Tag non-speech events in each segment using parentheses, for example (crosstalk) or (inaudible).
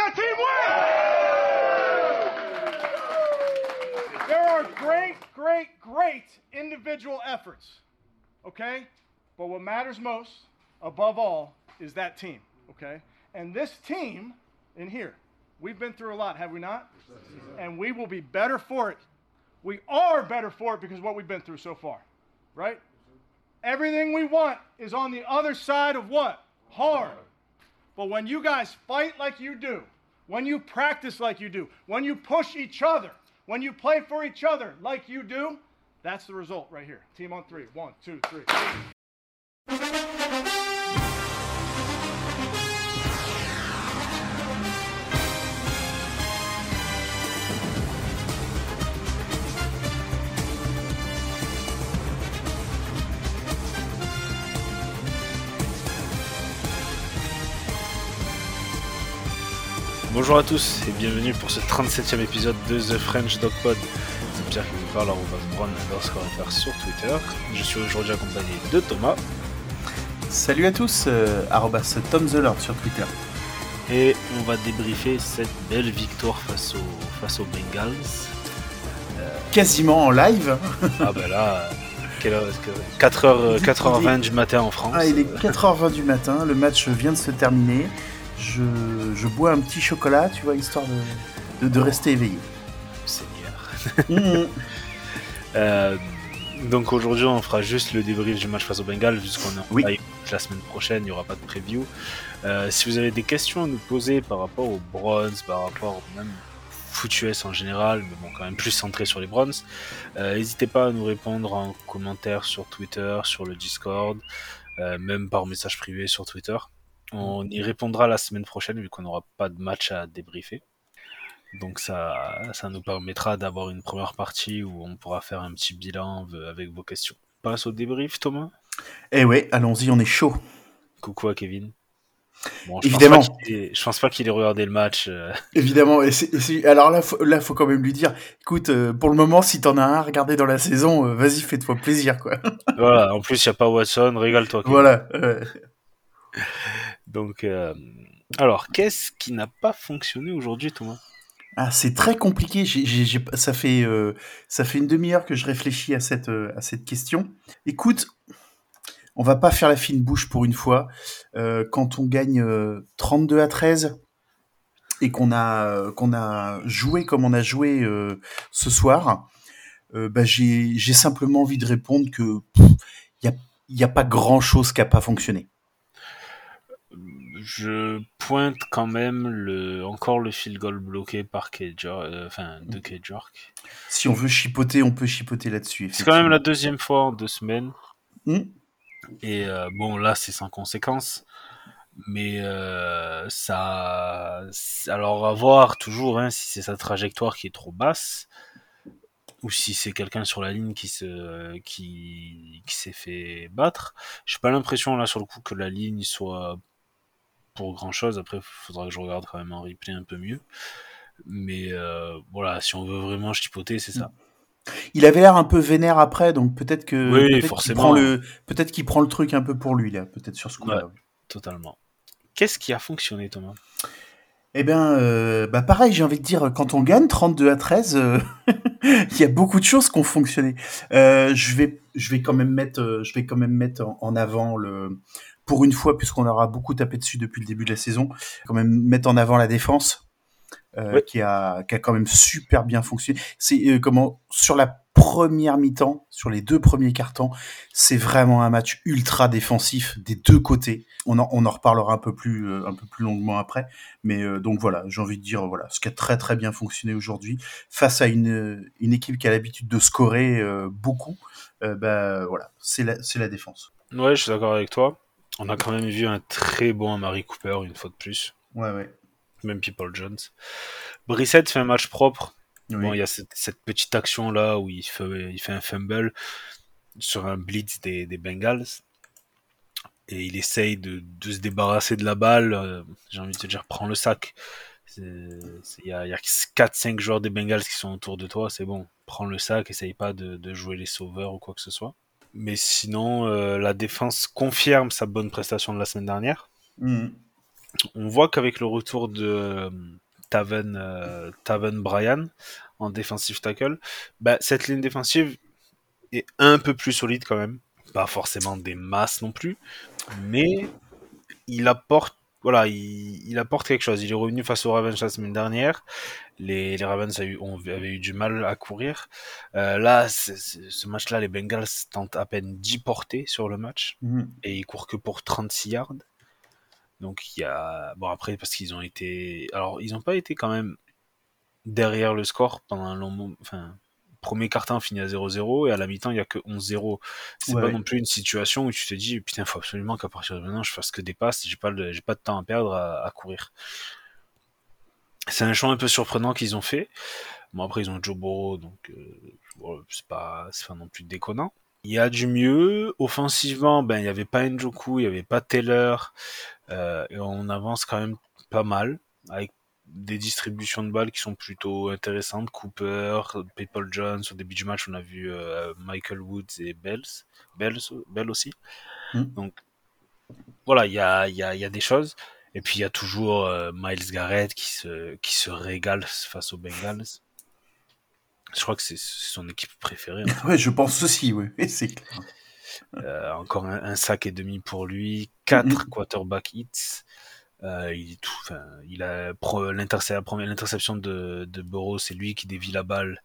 that team win! There are great, great, great individual efforts, okay? But what matters most, above all, is that team, okay? And this team in here, we've been through a lot, have we not? And we will be better for it. We are better for it because what we've been through so far, right? Everything we want is on the other side of what? Hard. But when you guys fight like you do, when you practice like you do, when you push each other, when you play for each other like you do, that's the result right here. Team on three. One, two, three. Bonjour à tous et bienvenue pour ce 37e épisode de The French Dog Pod. C'est Pierre qui vous parle, underscore sur Twitter. Je suis aujourd'hui accompagné de Thomas Salut à tous, euh, Tom sur Twitter. et on va débriefer cette belle victoire face aux, face aux Bengals. Quasiment en live. (laughs) Ah bah là, quelle heure est-ce que 4h, 4h20 du matin en France. Ah, il est 4h20 du matin, le match vient de se terminer. Je, je bois un petit chocolat, tu vois, histoire de, de, de rester éveillé. Seigneur. Mhm. (laughs) Euh, donc aujourd'hui, on fera juste le débrief du match face aux Bengals, puisqu'on est en Oui. live la semaine prochaine, il n'y aura pas de preview. Euh, si vous avez des questions à nous poser par rapport aux Browns, par rapport même foot US en général, mais bon, quand même plus centré sur les Browns, euh, n'hésitez pas à nous répondre en commentaire sur Twitter, sur le Discord, euh, même par message privé sur Twitter. On y répondra la semaine prochaine, vu qu'on n'aura pas de match à débriefer. Donc ça, ça nous permettra d'avoir une première partie où on pourra faire un petit bilan avec vos questions. Passe au débrief, Thomas. Eh ouais, allons-y, on est chaud. Coucou à Kevin. Bon, je Évidemment. Pense pas qu'il ait- je pense pas qu'il ait regardé le match. euh, Évidemment, et alors là, faut, là, faut quand même lui dire, écoute, euh, pour le moment, si t'en as un à regarder dans la saison, euh, vas-y, fais-toi plaisir, quoi. voilà. En plus, il n'y a pas Watson. Régale-toi. Voilà. Donc, euh, alors, qu'est-ce qui n'a pas fonctionné aujourd'hui, Thomas? Ah, c'est très compliqué. Euh, ça fait une demi-heure que je réfléchis à cette, euh, à cette question. Écoute, on va pas faire la fine bouche pour une fois. Quand on gagne euh, 32 à 13 et qu'on a, qu'on a joué comme on a joué ce soir, bah, j'ai, simplement envie de répondre que il y a, pas grand-chose qui a pas fonctionné. Je pointe quand même le, encore le field goal bloqué par Cage, euh, enfin, de York. Si on veut chipoter, on peut chipoter là-dessus. C'est quand même la deuxième fois en deux semaines. Hmm. Et euh, bon, là, c'est sans conséquence. Mais euh, ça. Alors, à voir toujours hein, si c'est sa trajectoire qui est trop basse ou si c'est quelqu'un sur la ligne qui se qui, qui s'est fait battre. J'ai pas l'impression là sur le coup que la ligne soit pour grand chose. Après, faudra que je regarde quand même en replay un peu mieux. Mais euh, voilà, si on veut vraiment chipoter, c'est ça. Il avait l'air un peu vénère après, donc peut-être que Oui, forcément. prend le peut-être qu'il prend le truc un peu pour lui là, peut-être sur ce coup-là. Totalement. Qu'est-ce qui a fonctionné, Thomas? Eh bien, euh, bah pareil, j'ai envie de dire, quand on gagne 32 à 13, euh, (laughs) il y a beaucoup de choses qui ont fonctionné. Euh, je vais, je vais quand même mettre, je vais quand même mettre en, en avant le, pour une fois, puisqu'on aura beaucoup tapé dessus depuis le début de la saison, quand même mettre en avant la défense, euh, Oui. qui a, qui a quand même super bien fonctionné. C'est euh, comment sur la première mi-temps, sur les deux premiers quarts-temps, c'est vraiment un match ultra défensif des deux côtés. On en, on en reparlera un peu plus, euh, un peu plus longuement après. Mais donc voilà, j'ai envie de dire voilà, ce qui a très très bien fonctionné aujourd'hui face à une, une équipe qui a l'habitude de scorer beaucoup. Bah voilà, c'est la, c'est la défense. Ouais, je suis d'accord avec toi. On a quand même vu un très bon Amari Cooper une fois de plus, Ouais ouais. même People Jones. Brissett fait un match propre. Oui. Bon, il y a cette, cette petite action là où il fait, il fait un fumble sur un blitz des, des Bengals et il essaye de, de se débarrasser de la balle. euh, J'ai envie de te dire, prends le sac. Il y a, y a 4-5 joueurs des Bengals qui sont autour de toi, c'est bon. Prends le sac, essaye pas de, de jouer les sauveurs ou quoi que ce soit. Mais sinon, euh, la défense confirme sa bonne prestation de la semaine dernière. Mhm. on voit qu'avec le retour de euh, Taven, euh, Taven Bryan en défensive tackle, bah, cette ligne défensive est un peu plus solide quand même. Pas forcément des masses non plus, mais il apporte voilà, il, apporte quelque chose. Il est revenu face aux Ravens la semaine dernière. Les, les Ravens eu, ont, avaient eu du mal à courir. Euh, là, ce match-là, les Bengals tentent à peine 10 portées sur le match. Mhm. Et ils courent que pour 36 yards. Donc il y a... Bon après, parce qu'ils ont été... Alors, ils n'ont pas été quand même derrière le score pendant un long moment. Enfin, premier carton finit à 0-0 et à la mi-temps il y a que 11-0. C'est pas non plus une situation où tu te dis putain faut absolument qu'à partir de maintenant je fasse que des passes, j'ai pas j'ai pas de temps à perdre à, courir. C'est un choix un peu surprenant qu'ils ont fait. Bon après ils ont Joe Burrow donc euh, c'est pas c'est pas non plus déconnant. Il y a du mieux offensivement, ben il y avait pas Njoku, il y avait pas Taylor euh, et on avance quand même pas mal avec des distributions de balles qui sont plutôt intéressantes. Cooper, People Jones, au début du match, on a vu euh, Michael Woods et Bells, Bells, aussi. Hmm. Donc voilà, il y a, y, a, y a, des choses. Et puis il y a toujours euh, Miles Garrett qui se, qui se régale face aux Bengals. Je crois que c'est son équipe préférée. (laughs) ouais, je pense aussi, oui, (laughs) c'est clair. Euh, encore un, sac et demi pour lui, quatre hmm. quarterback hits. Euh, il, tout, il a l'interception de, de Burrow, c'est lui qui dévie la balle,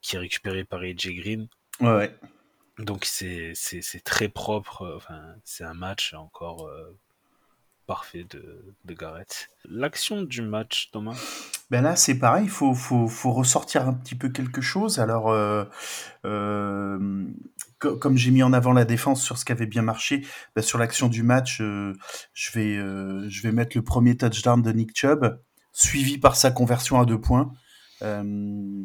qui est récupérée par AJ Green. Ouais. Donc c'est très propre. Enfin, c'est un match encore euh, parfait de, de Garrett. L'action du match, Thomas? Ben là, c'est pareil, il faut, faut, faut, ressortir un petit peu quelque chose. Alors, euh, euh, comme j'ai mis en avant la défense sur ce qui avait bien marché, ben sur l'action du match, euh, je, vais, je vais mettre le premier touchdown de Nick Chubb, suivi par sa conversion à deux points. Euh,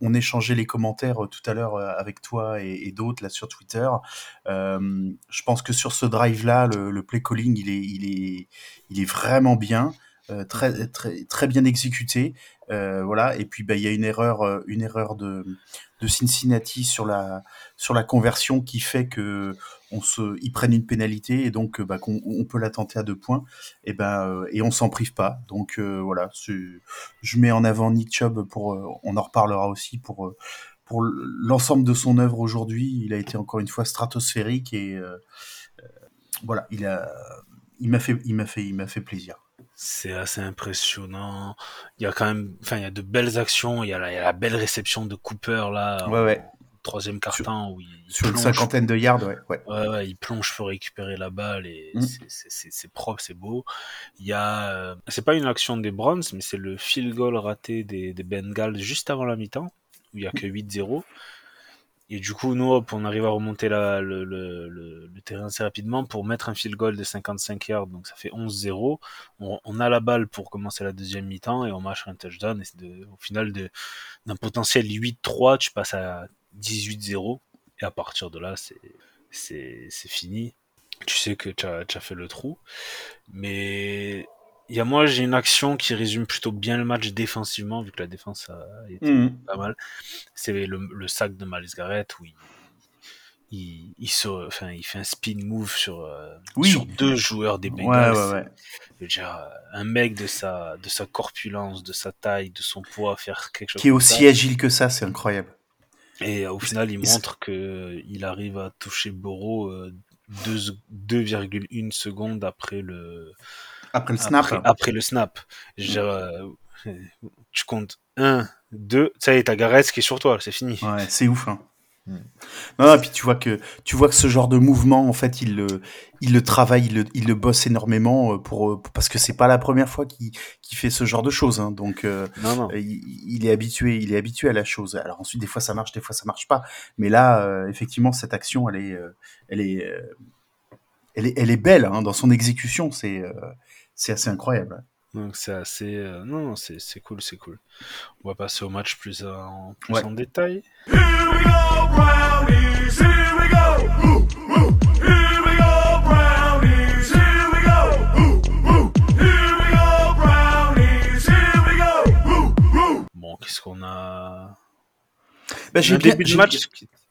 on, échangeait les commentaires tout à l'heure avec toi et, d'autres là sur Twitter. Euh, je pense que sur ce drive-là, le, le, play calling, il est, vraiment bien. Euh, très, bien exécuté. Euh, voilà. Et puis, bah, il y a une erreur, euh, une erreur de, de Cincinnati sur la, sur la conversion qui fait que on se, ils prennent une pénalité et donc bah, qu'on on peut la tenter à deux points et ben et on s'en prive pas. Donc voilà, je mets en avant Nick Chubb pour, on en reparlera aussi pour pour l'ensemble de son œuvre aujourd'hui. Il a été encore une fois stratosphérique et voilà, il a, il m'a fait, il m'a fait, il m'a fait plaisir. C'est assez impressionnant. Il y a quand même, enfin, il y a de belles actions. Il y a la, belle réception de Cooper là. Ouais, ouais. Troisième carton où il sur une cinquantaine de yards, ouais. Ouais. ouais, il plonge pour récupérer la balle et mm. c'est propre, c'est beau. Il y a, euh, c'est pas une action des Browns, mais c'est le field goal raté des, des Bengals juste avant la mi-temps où il y a que 8-0. Et du coup, nous, on arrive à remonter le, terrain assez rapidement pour mettre un field goal de 55 yards. Donc ça fait 11-0. On, on, a la balle pour commencer la deuxième mi-temps et on marche un touchdown. Et de, au final, d'un potentiel 8-3, tu passes à 18-0. Et à partir de là, c'est fini. Tu sais que tu as, as fait le trou. Mais il y a moi, j'ai une action qui résume plutôt bien le match défensivement, vu que la défense a été mhm. pas mal. C'est le, sac de Miles Garrett où il, il, se, enfin, il fait un spin move sur, euh, sur deux joueurs des Bengals. Ouais, ouais, Dire, un mec de sa, de sa corpulence, de sa taille, de son poids, faire quelque chose. Qui est aussi agile que ça, c'est incroyable. Et au final, il montre que il arrive à toucher Boro 2,1 secondes après le, après le snap. Après, le snap. Euh, tu comptes 1, 2, ça y est, t'as Gareth qui est sur toi, c'est fini. Ouais, c'est ouf. Hein. Hmm. Non, et puis tu vois que tu vois que ce genre de mouvement, en fait, il le, il le travaille, il le, il le bosse énormément euh, pour, euh, parce que c'est pas la première fois qu'il fait ce genre de choses. Hein, donc, non, non. Il, il, est habitué, il est habitué à la chose. Alors ensuite, des fois ça marche, des fois ça marche pas. Mais là, effectivement, cette action, elle est, elle est, elle est, elle est belle hein, dans son exécution. C'est c'est assez incroyable. Donc c'est assez... Euh, non, c'est cool, c'est cool. On va passer au match plus en, plus en détail. Bon, qu'est-ce qu'on a... J'ai un début de match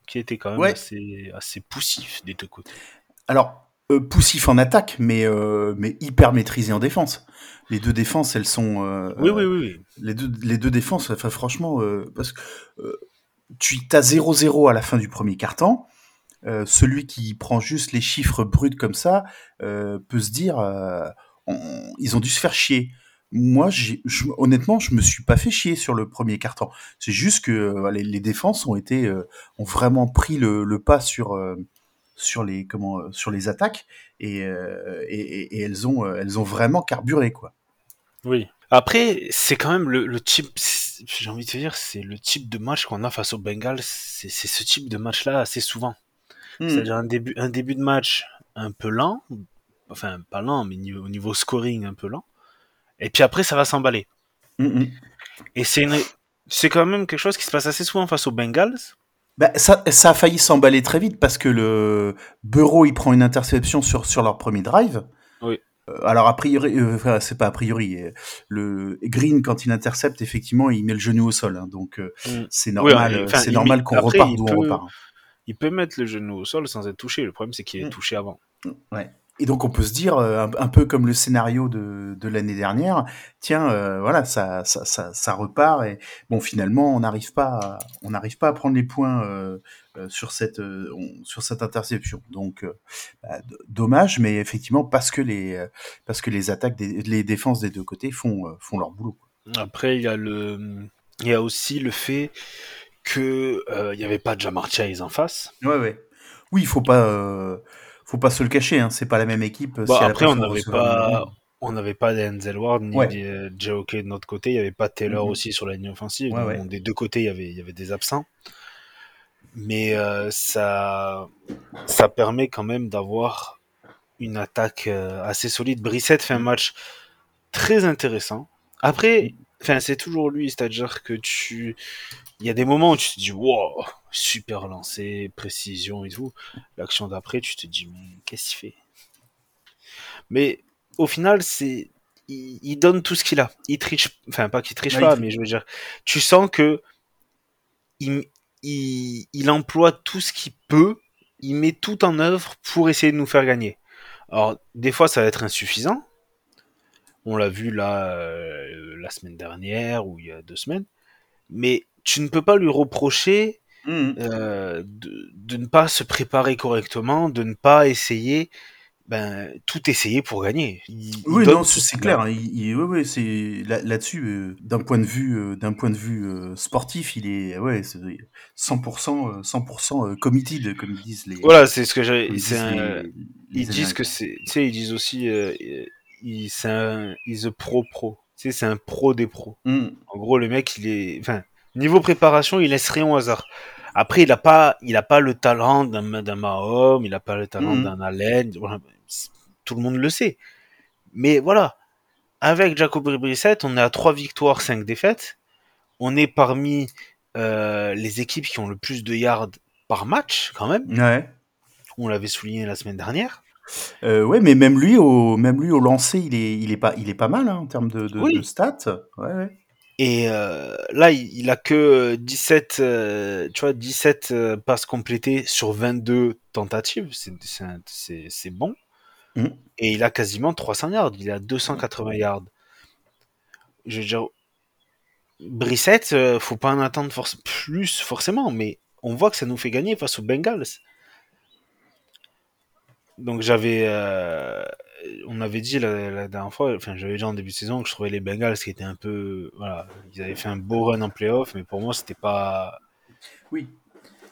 qui, était quand même assez, assez poussif des deux côtés. Alors, euh, poussif en attaque, mais, euh, mais hyper maîtrisé en défense. Les deux défenses, elles sont. euh, Oui, euh, oui, oui. oui. Les deux, les deux défenses, enfin, franchement, euh, parce que euh, tu as 0-0 à la fin du premier quart-temps. euh, celui qui prend juste les chiffres bruts comme ça euh, peut se dire euh, on- ils ont dû se faire chier. Moi, j'ai- je- honnêtement, je me suis pas fait chier sur le premier quart-temps. C'est juste que euh, les, les défenses ont été euh, ont vraiment pris le, le pas sur euh, sur les comment euh, sur les attaques et, euh, et, elles ont euh, elles ont vraiment carburé quoi. Oui. Après, c'est quand même le, le type, j'ai envie de te dire, c'est le type de match qu'on a face aux Bengals. C'est c'est ce type de match-là assez souvent. Hmm. C'est-à-dire un début, un début de match un peu lent, enfin pas lent, mais niveau, au niveau scoring un peu lent. Et puis après, ça va s'emballer. Mm, mm. Et c'est une, c'est quand même quelque chose qui se passe assez souvent face aux Bengals. Bah, ça, ça a failli s'emballer très vite parce que le Bureau il prend une interception sur, sur leur premier drive. Oui. Euh, alors a priori, euh, enfin, c'est pas a priori. euh, Le Green quand il intercepte effectivement il met le genou au sol, hein, donc euh, Mm. c'est normal, Oui, enfin, c'est il normal qu'on il d'où on repart. Il peut mettre le genou au sol sans être touché. Le problème, c'est qu'il est Mm. touché avant. Ouais. Et donc on peut se dire euh, un, un peu comme le scénario de, de l'année dernière, tiens euh, voilà ça, ça, ça, ça repart et bon finalement on n'arrive pas à, on n'arrive pas à prendre les points euh, euh, sur cette on- sur cette interception donc bah, dommage mais effectivement parce que les parce que les attaques des, les défenses des deux côtés font font leur boulot. Après, il y a le, il y a aussi le fait que il y avait pas de Jamar Chase en face. Ouais ouais. Oui il faut pas faut pas se le cacher hein, c'est pas la même équipe. Bon, si elle a après, on n'avait pas, on n'avait pas d'Enzel Ward ni Ouais. de J.O.K. de notre côté. Il y avait pas Taylor Mhm. aussi sur la ligne offensive. Ouais, Donc, ouais. bon, des deux côtés, il y avait, il y avait des absents. Mais euh, ça, ça permet quand même d'avoir une attaque euh, assez solide. Brissette fait un match très intéressant. Après, enfin, c'est toujours lui, c'est-à-dire que tu, il y a des moments où tu te dis, wow, super lancé, précision et tout. L'action d'après, tu te dis, mais qu'est-ce qu'il fait? Mais au final, c'est, il, il donne tout ce qu'il a. Il triche, enfin pas qu'il triche Ouais, pas, il- mais je veux dire, tu sens que il, il, il emploie tout ce qu'il peut, il met tout en œuvre pour essayer de nous faire gagner. Alors, des fois, ça va être insuffisant. On l'a vu là euh, la semaine dernière ou il y a deux semaines. Mais tu ne peux pas lui reprocher Mhm. euh, de, de ne pas se préparer correctement, de ne pas essayer, ben, tout essayer pour gagner. Il- il Oui, donne non, c'est clair. hein, il- il- oui, oui, c'est là- là-dessus, euh, d'un point de vue, euh, d'un point de vue euh, sportif, il est, ouais, c'est 100%, euh, 100% euh, committed, comme ils disent les. Voilà, c'est ce que j'ai. comme ils ils disent que c'est, tu sais, ils disent aussi, euh, il, c'est un, he's a pro pro. Tu sais, c'est un pro des pros. Mhm. En gros, le mec, il est, enfin, niveau préparation, il laisse rien au hasard. Après, il a pas, il a pas le talent d'un, Mahomes, il a pas le talent Mhm. d'un Allen. Tout le monde le sait. Mais voilà, avec Jacob Brissett, on est à trois victoires, cinq défaites. On est parmi euh, les équipes qui ont le plus de yards par match, quand même. Ouais. On l'avait souligné la semaine dernière. Euh, ouais, mais même lui, au, même lui au lancer, il est, il est pas, il est pas mal hein, en termes de, de, Oui. de stats. Ouais, ouais. Et euh, là, il, il a que 17, euh, tu vois, 17 euh, passes complétées sur 22 tentatives. C'est, bon. Mhm. Et il a quasiment 300 yards. Il a 280 yards. Je veux dire, Brissette, euh, faut pas en attendre plus forcément, mais on voit que ça nous fait gagner face aux Bengals. Donc j'avais, euh, on avait dit la, la dernière fois, enfin j'avais dit en début de saison que je trouvais les Bengals qui étaient un peu, voilà, ils avaient fait un beau run en playoff, mais pour moi c'était pas, Oui.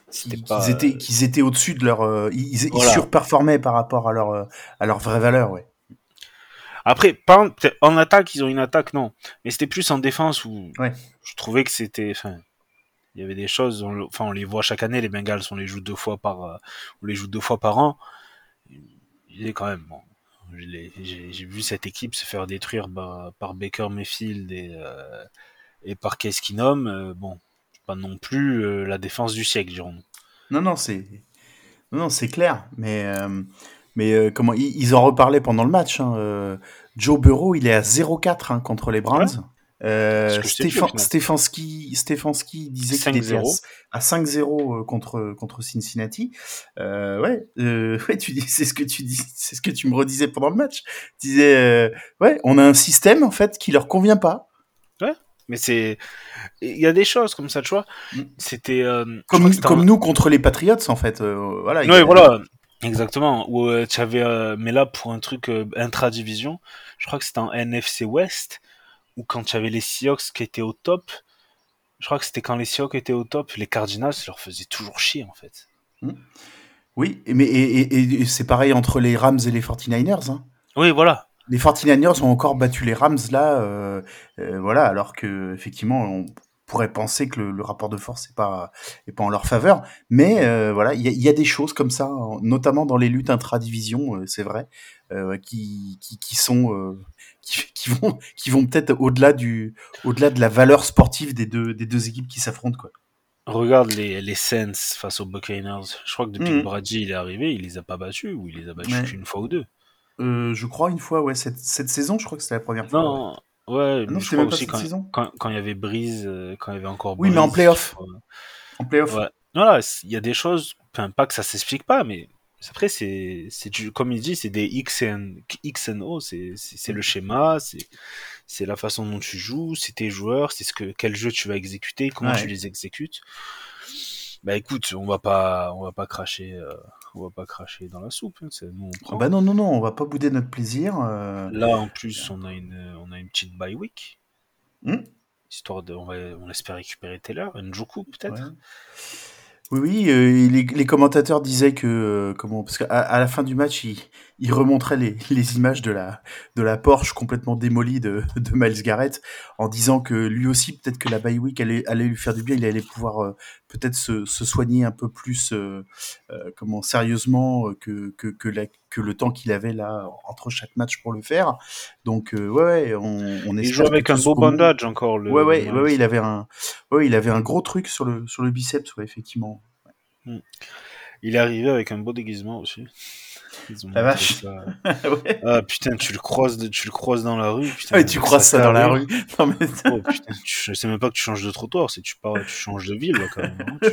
c'était Qu'ils pas. étaient, qu'ils étaient au-dessus de leur, euh, ils, surperformaient par rapport à leur, à leur vraie valeur, ouais. Après, pas en, attaque, ils ont une attaque, non, mais c'était plus en défense où Ouais. je trouvais que c'était, enfin, il y avait des choses, on, le- enfin on les voit chaque année, les Bengals, on les joue deux fois par, euh, on les joue deux fois par an. Il est quand même bon. J'ai vu cette équipe se faire détruire par, par Baker Mayfield et, euh, et par Case Keenum. euh, bon, pas non plus euh, la défense du siècle, dirons-nous. Non, non, c'est, non, non, c'est clair. Mais, mais comment ils, ils en reparlaient pendant le match. hein, Joe Burrow, il est à 0-4 hein, contre les Browns. Euh, Stéphan-. Stefanski, Stefanski disait qu'il était à, 5-0. à 5-0 euh, contre contre Cincinnati. Euh, ouais, euh, (laughs) ouais, tu dis, c'est ce que tu dis, c'est ce que tu me redisais pendant le match. Tu disais, euh, ouais, on a un système en fait qui leur convient pas. Mais c'est. Il y a des choses comme ça, tu vois. Mm. C'était. euh, Comme, comme en- nous contre les Patriots en fait. euh, voilà. Ouais, a- voilà. Exactement. Où tu avais. euh, mais là, pour un truc intra-division, je crois que c'était en NFC West, où quand tu avais les Seahawks qui étaient au top, je crois que c'était quand les Seahawks étaient au top, les Cardinals ça leur faisaient toujours chier, en fait. Oui, mais et, et- et c'est pareil entre les Rams et les 49ers. Hein. Oui, voilà. Les 49ers ont encore battu les Rams là, euh, euh, voilà, alors que effectivement on pourrait penser que le, le rapport de force n'est pas est pas en leur faveur, mais euh, voilà, il y a, il y a des choses comme ça, en- notamment dans les luttes intra-division, c'est vrai, qui, qui qui sont qui, qui vont qui vont peut-être au-delà du au-delà de la valeur sportive des deux des deux équipes qui s'affrontent quoi. Regarde les, les Saints face aux Buccaneers. Je crois que depuis Mhm. que Brady il est arrivé, il les a pas battus, ou il les a battus Ouais. qu'une fois ou deux. Euh, je crois une fois, ouais, cette, cette saison, je crois que c'était la première fois. Non, ouais, Ah non, je crois même pas aussi cette quand, saison. quand, quand il y avait Breeze, euh, quand il y avait encore Oui, mais en Breeze, playoff. En playoff. Ouais. Voilà, il y a des choses, enfin, pas que ça s'explique pas, mais après, c'est, c'est du, comme il dit, c'est des X et X and O, c'est, c'est, c'est le schéma, c'est, c'est la façon dont tu joues, c'est tes joueurs, c'est ce que, quel jeu tu vas exécuter, comment Ouais. tu les exécutes. Bah écoute, on va pas, on va pas cracher, euh, on va pas cracher dans la soupe, hein, c'est, nous on Ah prend. bah non, non, non, on va pas bouder notre plaisir. euh, Là, en plus, on a une, on a une petite bye week. Hmm? Histoire de, on va, on espère récupérer Taylor, Njoku peut-être. Ouais. Oui, oui, euh, les, les commentateurs disaient que euh, comment parce qu'à à la fin du match, ils, ils remontraient les, (laughs) les images de la de la Porsche complètement démolie de, de Miles Garrett en disant que lui aussi peut-être que la bye week allait, allait lui faire du bien, il allait pouvoir euh, peut-être se, se soigner un peu plus euh, euh, comment sérieusement que que que, la- que le temps qu'il avait là entre chaque match pour le faire. Donc ouais, ouais, on, on Il espère joue avec un beau bandage encore. Le, Ouais, ouais, ouais, ouais, il avait un, ouais, il avait un gros truc sur le sur le biceps, ouais, effectivement. Il est arrivé avec un beau déguisement aussi. Ils ont La vache. ça. (laughs) ouais. Ah putain, tu le croises, de- tu le croises dans la rue. Putain, Ouais, tu croises ça dans la rue. (laughs) Non, mais... Oh putain, tu, je sais même pas que tu changes de trottoir, c'est tu pars, tu changes de ville là, quand même. hein. (laughs)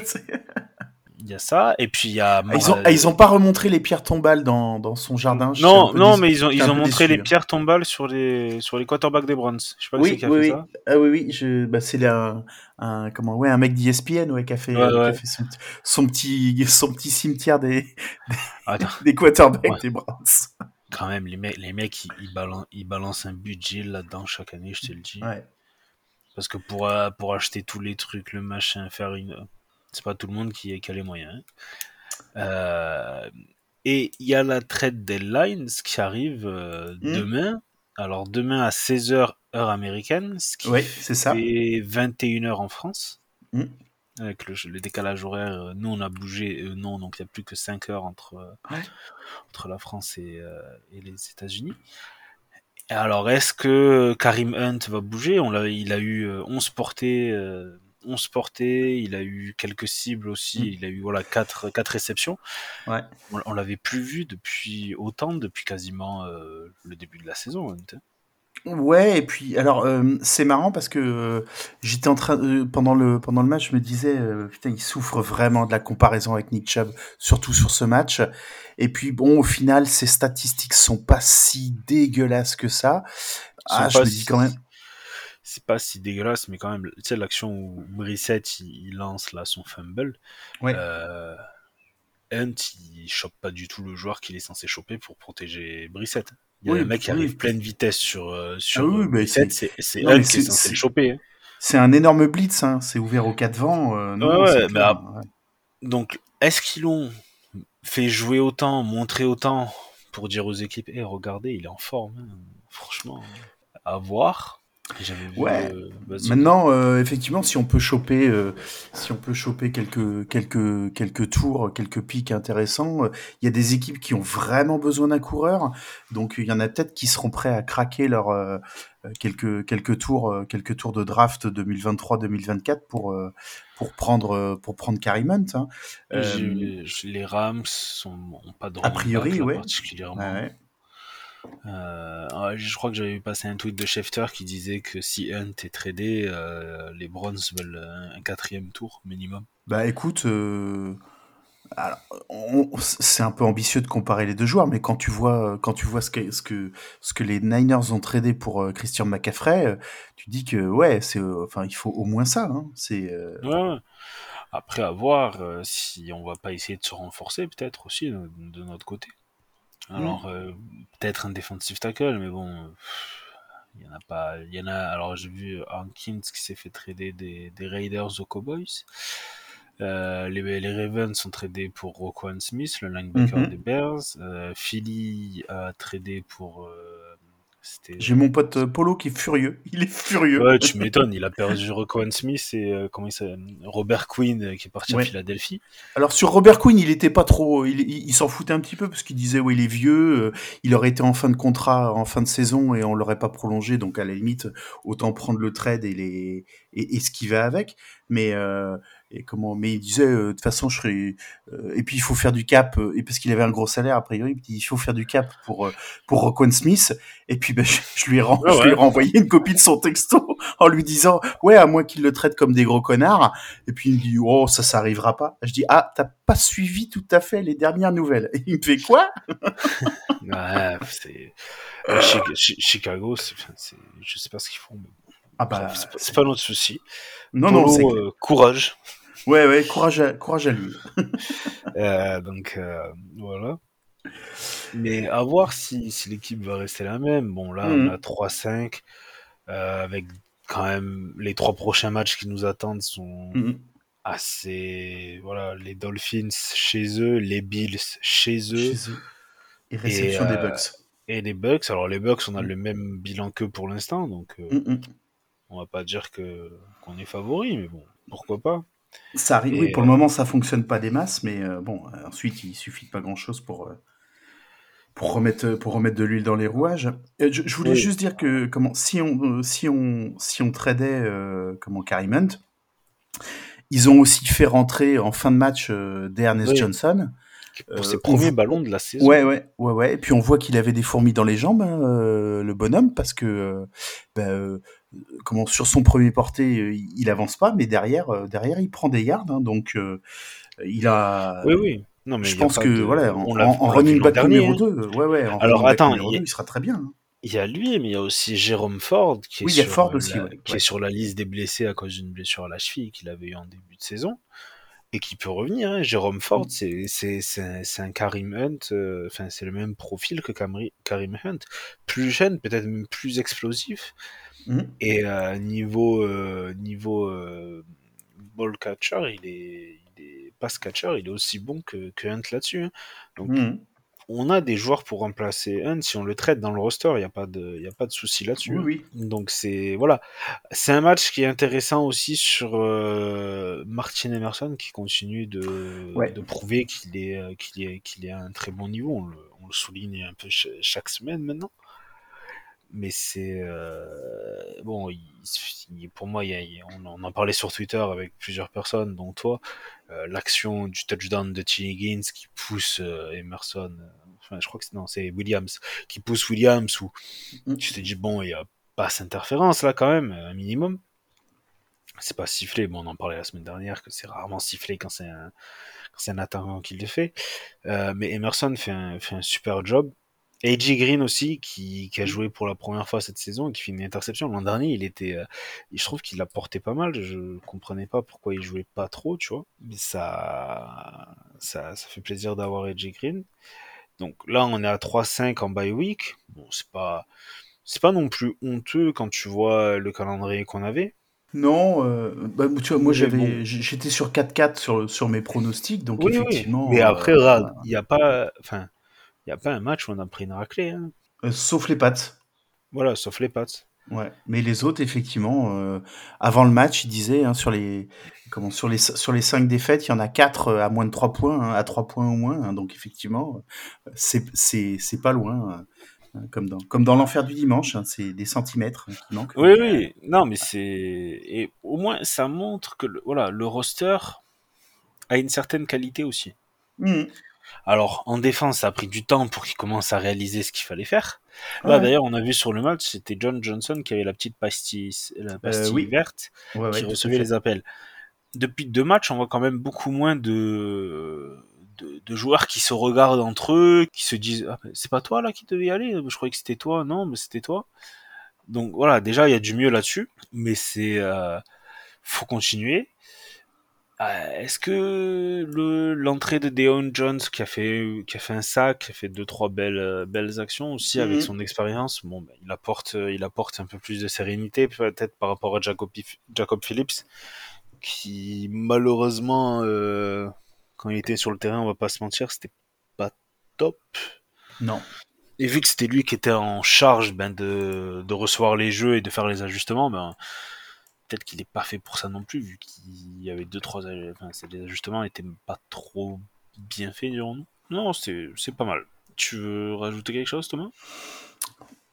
Il y a ça, et puis il y a. Ah, ils, ont, ah, ils ont pas remontré les pierres tombales dans, dans son jardin. Non, non, mais ils ont, ils ont montré déçu, les hein. pierres tombales sur les, sur les quarterbacks des Browns. Je sais pas Oui, qui a oui, fait oui. ça. Ah oui, oui, je, bah, c'est un, un, comment, ouais, un mec d'ESPN, ouais, qui a fait, Ouais, qui a ouais. fait son, petit- son petit, son petit cimetière des, Attends, des quarterbacks Ouais. des Browns. quand même, les mecs, les mecs ils, ils balancent, ils balancent un budget là-dedans chaque année, je te le dis. Ouais. Parce que pour, euh, pour acheter tous les trucs, le machin, faire une. C'est pas tout le monde qui, qui a les moyens. hein. Euh, et il y a la trade deadlines qui arrive euh, Mm. demain. Alors demain à 16h heure américaine, ce qui Ouais, c'est ça. fait 21h en France. Mm. Avec le, le décalage horaire, euh, nous on a bougé, eux non, donc il n'y a plus que 5 heures entre, euh, Ouais. entre la France et, euh, et les États-Unis. Alors, est-ce que Karim Hunt va bouger? On Il a eu euh, 11 portées, euh, 11 portées, il a eu quelques cibles aussi, Mm. il a eu voilà, 4, quatre réceptions. Ouais. On, on l'avait plus vu depuis autant, depuis quasiment euh, le début de la saison. Hunt, hein. Ouais, et puis alors euh, c'est marrant parce que euh, j'étais en train euh, pendant le pendant le match, je me disais putain, il souffre vraiment de la comparaison avec Nick Chubb, surtout sur ce match. Et puis bon, au final, ses statistiques sont pas si dégueulasses que ça. Ah, je me dis quand même. C'est pas si dégueulasse, mais quand même, tu sais, l'action où Brissett il, il lance là son fumble, Ouais. euh, Hunt il chope pas du tout le joueur qu'il est censé choper pour protéger Brissett. Il y a Oui, un mec qui oui. arrive pleine vitesse sur, euh, sur Ah oui, euh, mais Brissett, c'est Hunt qui est censé le choper. hein. C'est un énorme blitz, hein. c'est ouvert aux quatre vents. euh, non, Ouais, ouais. Donc, est-ce qu'ils l'ont fait jouer autant, montrer autant pour dire aux équipes, Eh, regardez, il est en forme, hein. franchement, à voir. J'avais vu. Ouais. euh, vas-y. Maintenant, euh, effectivement, si on peut choper, euh, si on peut choper quelques quelques quelques tours, quelques pics intéressants, euh, il y a des équipes qui ont vraiment besoin d'un coureur. Donc, il y en a peut-être qui seront prêts à craquer leur quelques quelques tours, quelques tours de draft 2023-2024 pour pour prendre pour prendre Karim Hunt. Hein. Les, les Rams sont, ont pas de A priori, ouais. particulièrement. ouais, ouais. Euh, ah, je crois que j'avais passé un tweet de Schefter qui disait que si Hunt est tradé, euh, les Browns veulent un, quatrième tour minimum. Bah écoute, euh, c'est un peu ambitieux de comparer les deux joueurs, mais quand tu vois, quand tu vois ce que, ce que, ce que les Niners ont tradé pour Christian McCaffrey, tu dis que ouais, c'est, enfin, il faut au moins ça. Hein, c'est. Ouais. Après, à voir si on va pas essayer de se renforcer peut-être aussi de notre côté. Alors, euh, peut-être un defensive tackle, mais bon, il y en a pas. Il y en a. Alors, j'ai vu Hankins qui s'est fait trader des, des Raiders aux Cowboys. Euh, les, les, Ravens sont tradés pour Roquan Smith, le linebacker mhm. des Bears. Euh, Philly a tradé pour j'ai mon pote euh, Polo qui est furieux. (laughs) Il est furieux. Ouais, tu m'étonnes. Il a perdu Roquan Smith et euh, comment il Robert Quinn euh, qui est parti à Philadelphie. Alors sur Robert Quinn, il était pas trop. Il, s'en foutait un petit peu parce qu'il disait ouais il est vieux. il aurait été en fin de contrat, en fin de saison et on l'aurait pas prolongé. Donc à la limite, autant prendre le trade et les et, et ce qui va avec. Mais et comment mais il disait euh, de toute façon je serais euh, et puis il faut faire du cap euh, et parce qu'il avait un gros salaire a priori il faut faire du cap pour pour Roquan Smith. Et puis ben, (laughs) je, lui ai, je lui ai renvoyé une copie de son texto (laughs) en lui disant ouais à moins qu'il le traite comme des gros connards. Et puis il me dit oh ça ça arrivera pas. Je dis ah t'as pas suivi tout à fait les dernières nouvelles. Et il me fait quoi? (laughs) Ouais, c'est Chicago c'est je sais pas ce qu'ils font mais... Ah bah, c'est pas notre souci. Non, non, c'est courage. Ouais, ouais, courage à, courage à lui. (laughs) Euh, donc, euh, voilà. Mais à voir si, si l'équipe va rester la même. Bon, là, on mhm. a 3-5, euh, avec quand même les trois prochains matchs qui nous attendent sont mhm. assez. Voilà, les Dolphins chez eux, les Bills chez eux. Et réception des Bucks. Et les Bucks. Alors, les Bucks, on a mhm. le même bilan qu'eux pour l'instant, donc on va pas dire que qu'on est favori, mais bon, pourquoi pas. Ça arrive, oui, pour le moment, ça fonctionne pas des masses, mais euh, bon, ensuite, il suffit de pas grand chose pour, euh, pour, remettre, pour remettre de l'huile dans les rouages. Euh, je, voulais juste dire que comment, si, on, si, on, si on tradait comment, Carrie ils ont aussi fait rentrer en fin de match d'Ernest Johnson. Pour ses premiers ballons de la saison. Ouais, ouais, ouais, ouais. Et puis on voit qu'il avait des fourmis dans les jambes, hein, le bonhomme, parce que ben, comment sur son premier porté, euh, il avance pas, mais derrière, euh, derrière, il prend des yards. Hein, donc, euh, il a. Oui, oui. Non, mais je pense que voilà, en, running back numéro 2, hein. ouais, ouais. Alors attends, il, sera très bien. Hein. Il y a lui, mais il y a aussi Jérôme Ford qui, est, sur, Ford aussi, la, qui est sur la liste des blessés à cause d'une blessure à la cheville qu'il avait eu en début de saison et qui peut revenir. Hein. Jérôme Ford, mm. c'est un Karim Hunt, enfin c'est le même profil que Karim Hunt, plus jeune, peut-être même plus explosif. Mmh. Et euh, niveau euh, niveau euh, ball catcher, il est, il est pass catcher, il est aussi bon que, que Hunt là-dessus. Hein. Donc mmh. on a des joueurs pour remplacer Hunt si on le traite dans le roster, il n'y a pas de a pas de souci là-dessus. Oui, Donc c'est voilà, c'est un match qui est intéressant aussi sur Martin Emerson qui continue de, de prouver qu'il est qu'il est qu'il est à un très bon niveau. On le, on le souligne un peu chaque semaine maintenant mais c'est euh, bon pour moi on, en parlait sur Twitter avec plusieurs personnes dont toi euh, l'action du touchdown de. Higgins qui pousse euh, Emerson enfin je crois que non c'est Williams qui pousse Williams ou mm. tu te dis bon il y a pas cette interférence là quand même un minimum c'est pas sifflé bon on en parlait la semaine dernière que c'est rarement sifflé quand c'est un c'est un attaquant qui le fait mais Emerson fait un, fait un super job AJ Green aussi, qui, a joué pour la première fois cette saison et qui fait une interception. L'an dernier, il était, euh, je trouve qu'il a porté pas mal. Je comprenais pas pourquoi il jouait pas trop, tu vois. Mais ça, ça, ça fait plaisir d'avoir AJ Green. Donc là, on est à 3-5 en bye week. Bon, c'est pas, c'est pas non plus honteux quand tu vois le calendrier qu'on avait. Non, euh, bah, tu vois, moi j'avais, j'étais sur 4-4 sur, sur mes pronostics, donc effectivement. Mais après, euh, il n'y a pas, enfin, il n'y a pas un match où on a pris une raclée. Hein. Euh, sauf les pattes. Voilà, sauf les pattes. Ouais, mais les autres, effectivement, euh, avant le match, ils disaient hein, sur les comment sur les sur les cinq défaites, il y en a quatre euh, à moins de trois points, hein, à trois points au moins. donc effectivement, c'est c'est pas loin. comme dans, comme dans l'enfer du dimanche, c'est des centimètres qui manquent. Oui, oui, non, mais c'est. Et au moins, ça montre que le, voilà, le roster a une certaine qualité aussi. Mmh. Alors, en défense, ça a pris du temps pour qu'il commence à réaliser ce qu'il fallait faire. Là, Ouais. d'ailleurs, on a vu sur le match, c'était John Johnson qui avait la petite pastille, la pastille oui. verte, Ouais, qui recevait les appels. Depuis deux matchs, on voit quand même beaucoup moins de, de, de joueurs qui se regardent entre eux, qui se disent ah, c'est pas toi là qui devais y aller, je croyais que c'était toi, non, mais c'était toi. Donc voilà, déjà il y a du mieux là-dessus, mais c'est euh, faut continuer. Euh, Est-ce que le l'entrée de Deon Jones qui a fait qui a fait un sac, qui a fait deux trois belles euh, belles actions aussi avec Mhm. son expérience, bon ben, il apporte euh, il apporte un peu plus de sérénité peut-être par rapport à Jacob Jacob Phillips qui malheureusement euh, quand il était sur le terrain, on va pas se mentir, c'était pas top. Non. Et vu que c'était lui qui était en charge ben, de, de recevoir les jeux et de faire les ajustements, ben, peut-être qu'il n'est pas fait pour ça non plus, vu qu'il y avait deux, trois. Enfin, c'est- les ajustements n'étaient pas trop bien faits, dirons-nous. Non, c'est pas mal. Tu veux rajouter quelque chose, Thomas?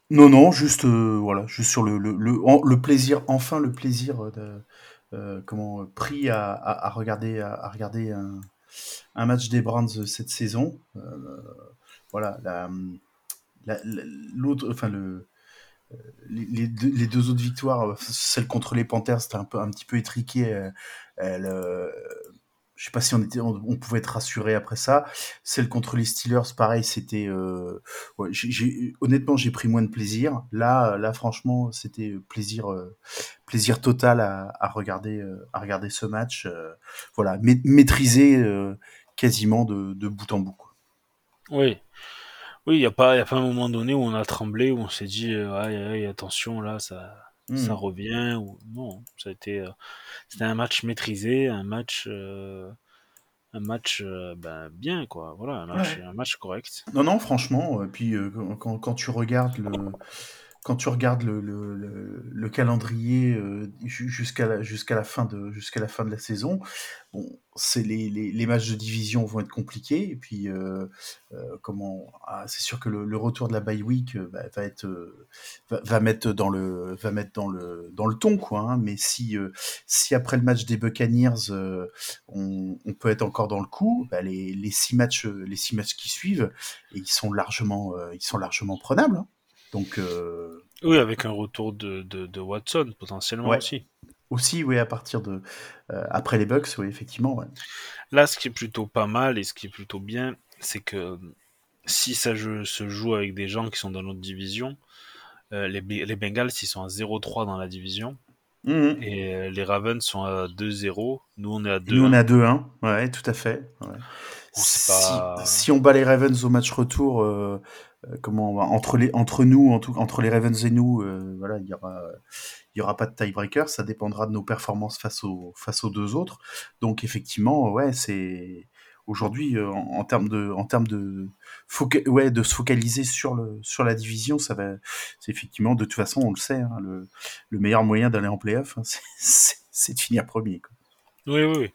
Non, non, juste euh, voilà, juste sur le, le, plaisir, enfin le plaisir euh, de, euh, comment euh, pris à, à, à regarder à, regarder un, match des Browns euh, cette saison. Euh, voilà, la, la- la- l'autre, enfin le euh, les, deux, autres victoires, celle contre les Panthers, c'était un un petit peu étriqué. euh, elle, euh, je sais pas si on était, on, pouvait être rassuré après ça. Celle contre les Steelers, pareil, c'était. euh, honnêtement, j'ai pris moins de plaisir. Là, là, franchement, c'était plaisir, plaisir total à, regarder, à regarder ce match. voilà, ma- maîtrisé quasiment de, de bout en bout. quoi. Oui. Oui, il n'y a, pas- y a pas un moment donné où on a tremblé, où on s'est dit euh, aïe, aïe, attention, là, ça, ça Mhm. revient. Ou... Non, ça a été. euh, C'était un match maîtrisé, un match. euh, un match ben, bien, quoi. Voilà, un match, Ouais. un match correct. Non, non, franchement, puis quand tu regardes le, quand tu regardes le, le, le, le calendrier euh, ju- jusqu'à la, jusqu'à la fin de la fin de la saison, bon, les, les, les matchs de division vont être compliqués et puis euh, euh, comment ah, c'est sûr que le, retour de la bye week bah, va être va, mettre dans le va mettre dans le dans le ton quoi. hein. mais si si après le match des Buccaneers on, peut être encore dans le coup, bah, les, les six matchs les six matchs qui suivent et ils sont largement ils sont largement prenables. hein. Donc euh, Oui, avec un retour de, de, de Watson, potentiellement Ouais. aussi. aussi, oui, à partir de euh, après les Bucks, oui, effectivement. Ouais. Là, ce qui est plutôt pas mal et ce qui est plutôt bien, c'est que si ça jeu- se joue avec des gens qui sont dans notre division, euh, les, les Bengals, ils sont à 0-3 dans la division Mhm. et euh, les Ravens sont à 2-0. Nous, on est à 2 Et Nous, on est à 2-1, ouais, tout à fait. ouais. On Si, pas- si on bat les Ravens au match retour, euh, comment on va- entre les entre nous, entre les Ravens et nous, euh, voilà, il y aura il y aura pas de tiebreaker. Ça dépendra de nos performances face aux face aux deux autres. Donc effectivement, ouais, c'est aujourd'hui euh, en, termes de en termes de ouais de se focaliser sur le sur la division, ça va. C'est effectivement de toute façon, on le sait, hein, le, le meilleur moyen d'aller en playoff, hein, (laughs) c'est- de finir premier. Oui, oui, oui.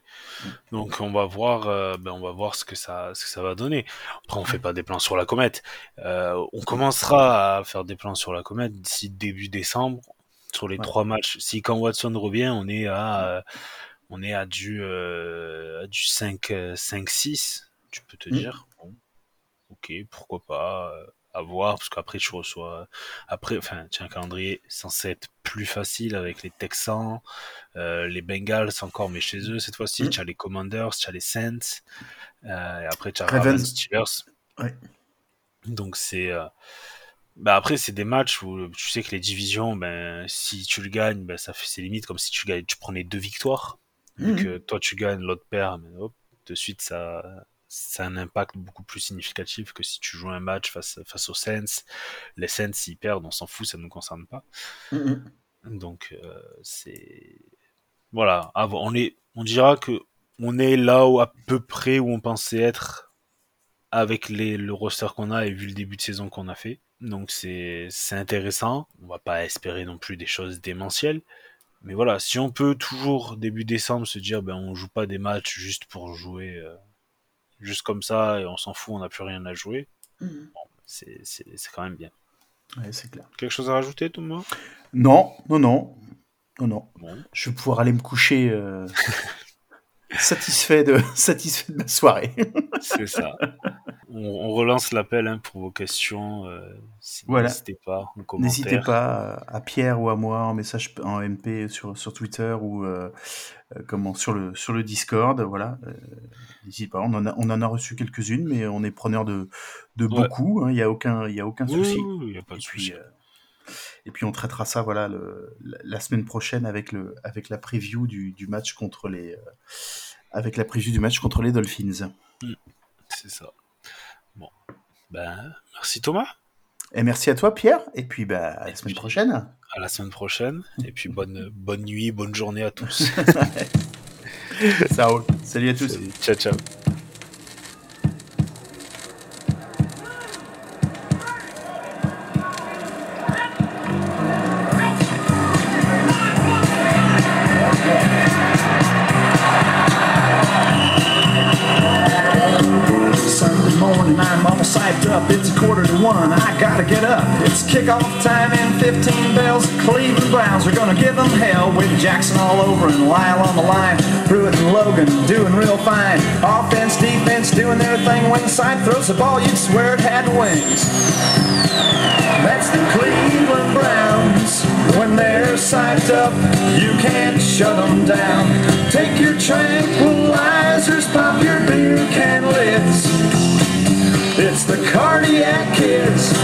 Donc on va voir, euh, ben, on va voir ce que ça, ce que ça va donner. Après, on fait pas des plans sur la comète. Euh, on commencera à faire des plans sur la comète d'ici début décembre sur les Ouais. trois matchs. Si quand Watson revient, on est à, euh, on est à du, euh, à du 5, euh, 5-6. Tu peux te Mm. dire, bon, ok, pourquoi pas. À voir parce qu'après je reçois après enfin tiens un calendrier censé être plus facile avec les Texans euh, les Bengals encore, mais chez eux cette fois-ci. Mm. Tu as les Commanders, tu as les Saints, euh, et après tu as Ravens. Steelers. Ouais. Donc c'est. euh, Bah après, c'est des matchs où tu sais que les divisions, ben, si tu le gagnes, ben, ça fait ses limites comme si tu, gagnes, tu prenais deux victoires. Mhm. que toi tu gagnes, l'autre perd, mais hop, de suite ça, ça a un impact beaucoup plus significatif que si tu joues un match face, face aux Saints. Les Saints, s'ils perdent, on s'en fout, ça ne nous concerne pas. Donc euh, c'est voilà, voir. on est on dira que on est là où à peu près où on pensait être avec les, le roster qu'on a et vu le début de saison qu'on a fait. Donc c'est c'est intéressant. On va pas espérer non plus des choses démentielles. Mais voilà, si on peut toujours début décembre se dire ben on joue pas des matchs juste pour jouer euh, juste comme ça et on s'en fout, on n'a plus rien à jouer, Mhm. c'est c'est c'est quand même bien. Ouais, c'est clair. Quelque chose à rajouter Thomas? Non, non, non, non, non. Bon. Je vais pouvoir aller me coucher. euh, (laughs) satisfait de, (laughs) satisfait de ma soirée. (laughs) C'est ça. On, on relance l'appel hein, pour vos questions. euh, si- Voilà. N'hésitez pas. N'hésitez pas à Pierre ou à moi en message en MP sur, sur Twitter ou euh, euh, comment sur le sur le Discord. Voilà. Euh, N'hésitez pas. On en a on en a reçu quelques-unes, mais on est preneur de de Ouais. beaucoup. hein. Il y a aucun il y a aucun Oui, souci. oui, il n'y a pas de puis, souci. Et puis on traitera ça voilà le, la, semaine prochaine avec le avec la preview du, du match contre les euh, avec la preview du match contre les Dolphins. C'est ça. Bon. Ben, merci Thomas. Et merci à toi Pierre. Et puis bah à la semaine prochaine. À la semaine prochaine. Et puis bonne, (laughs) bonne nuit, bonne journée à tous. (laughs) Ça roule. Salut à tous. Salut. Ciao, ciao. A one. I gotta get up. It's kickoff time and 15 bells. Cleveland Browns are gonna give them hell with Jackson all over and Lyle on the line. Pruitt and Logan doing real fine. Offense, defense doing their thing. When side throws the ball, you'd swear it had wings. That's the Cleveland Browns. When they're psyched up, you can't shut them down. Take your tranquilizers, pop your beer can lids. The Cardiac Kids.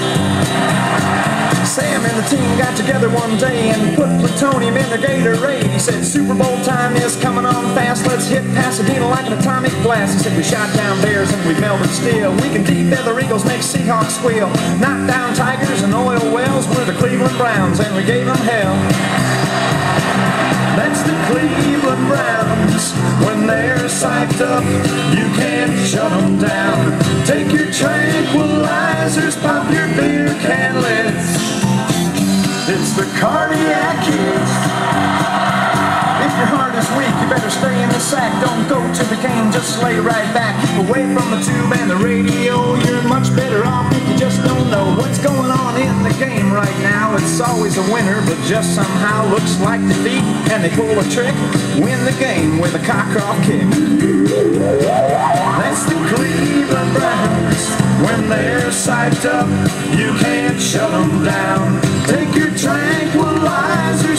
Sam and the team got together one day and put plutonium in their Gatorade. He said, Super Bowl time is coming on fast. Let's hit Pasadena like an atomic blast. He said, We shot down bears and we melted steel. We can defeather eagles, make Seahawks squeal. Knock down tigers and oil wells. We're the Cleveland Browns and we gave them hell. That's the Cleveland Browns. When they're psyched up, you can't shut them down. Take your tranquilizers, pop your beer can lids. It's the Cardiac Kids. If your heart is weak, you better stay in the sack. Don't go to the game, just lay right back. Away from the tube and the radio. You're much better off if you just don't know what's going on in the game right now. It's always a winner, but just somehow looks like defeat. And they pull a trick, win the game with a cock off kick. That's the Cleveland Browns. When they're psyched up, you can't shut them down. Take your tranquilizers,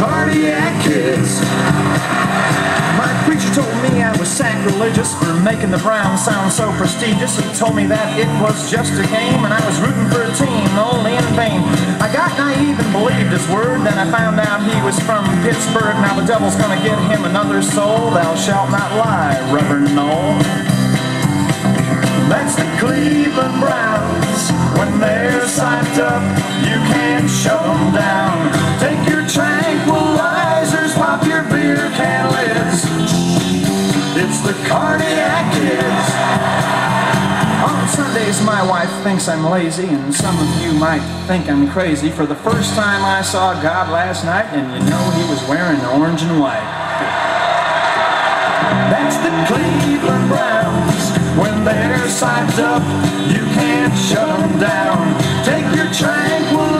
Cardiac Kids. My preacher told me I was sacrilegious for making the Browns sound so prestigious. He told me that it was just a game and I was rooting for a team only in vain. I got naive and believed his word. Then I found out he was from Pittsburgh. Now the devil's gonna get him another soul. Thou shalt not lie, Reverend Noel. thinks I'm lazy, and some of you might think I'm crazy. For the first time I saw God last night, and you know he was wearing orange and white. That's the Cleveland Browns. When their side's up, you can't shut them down. Take your tranquil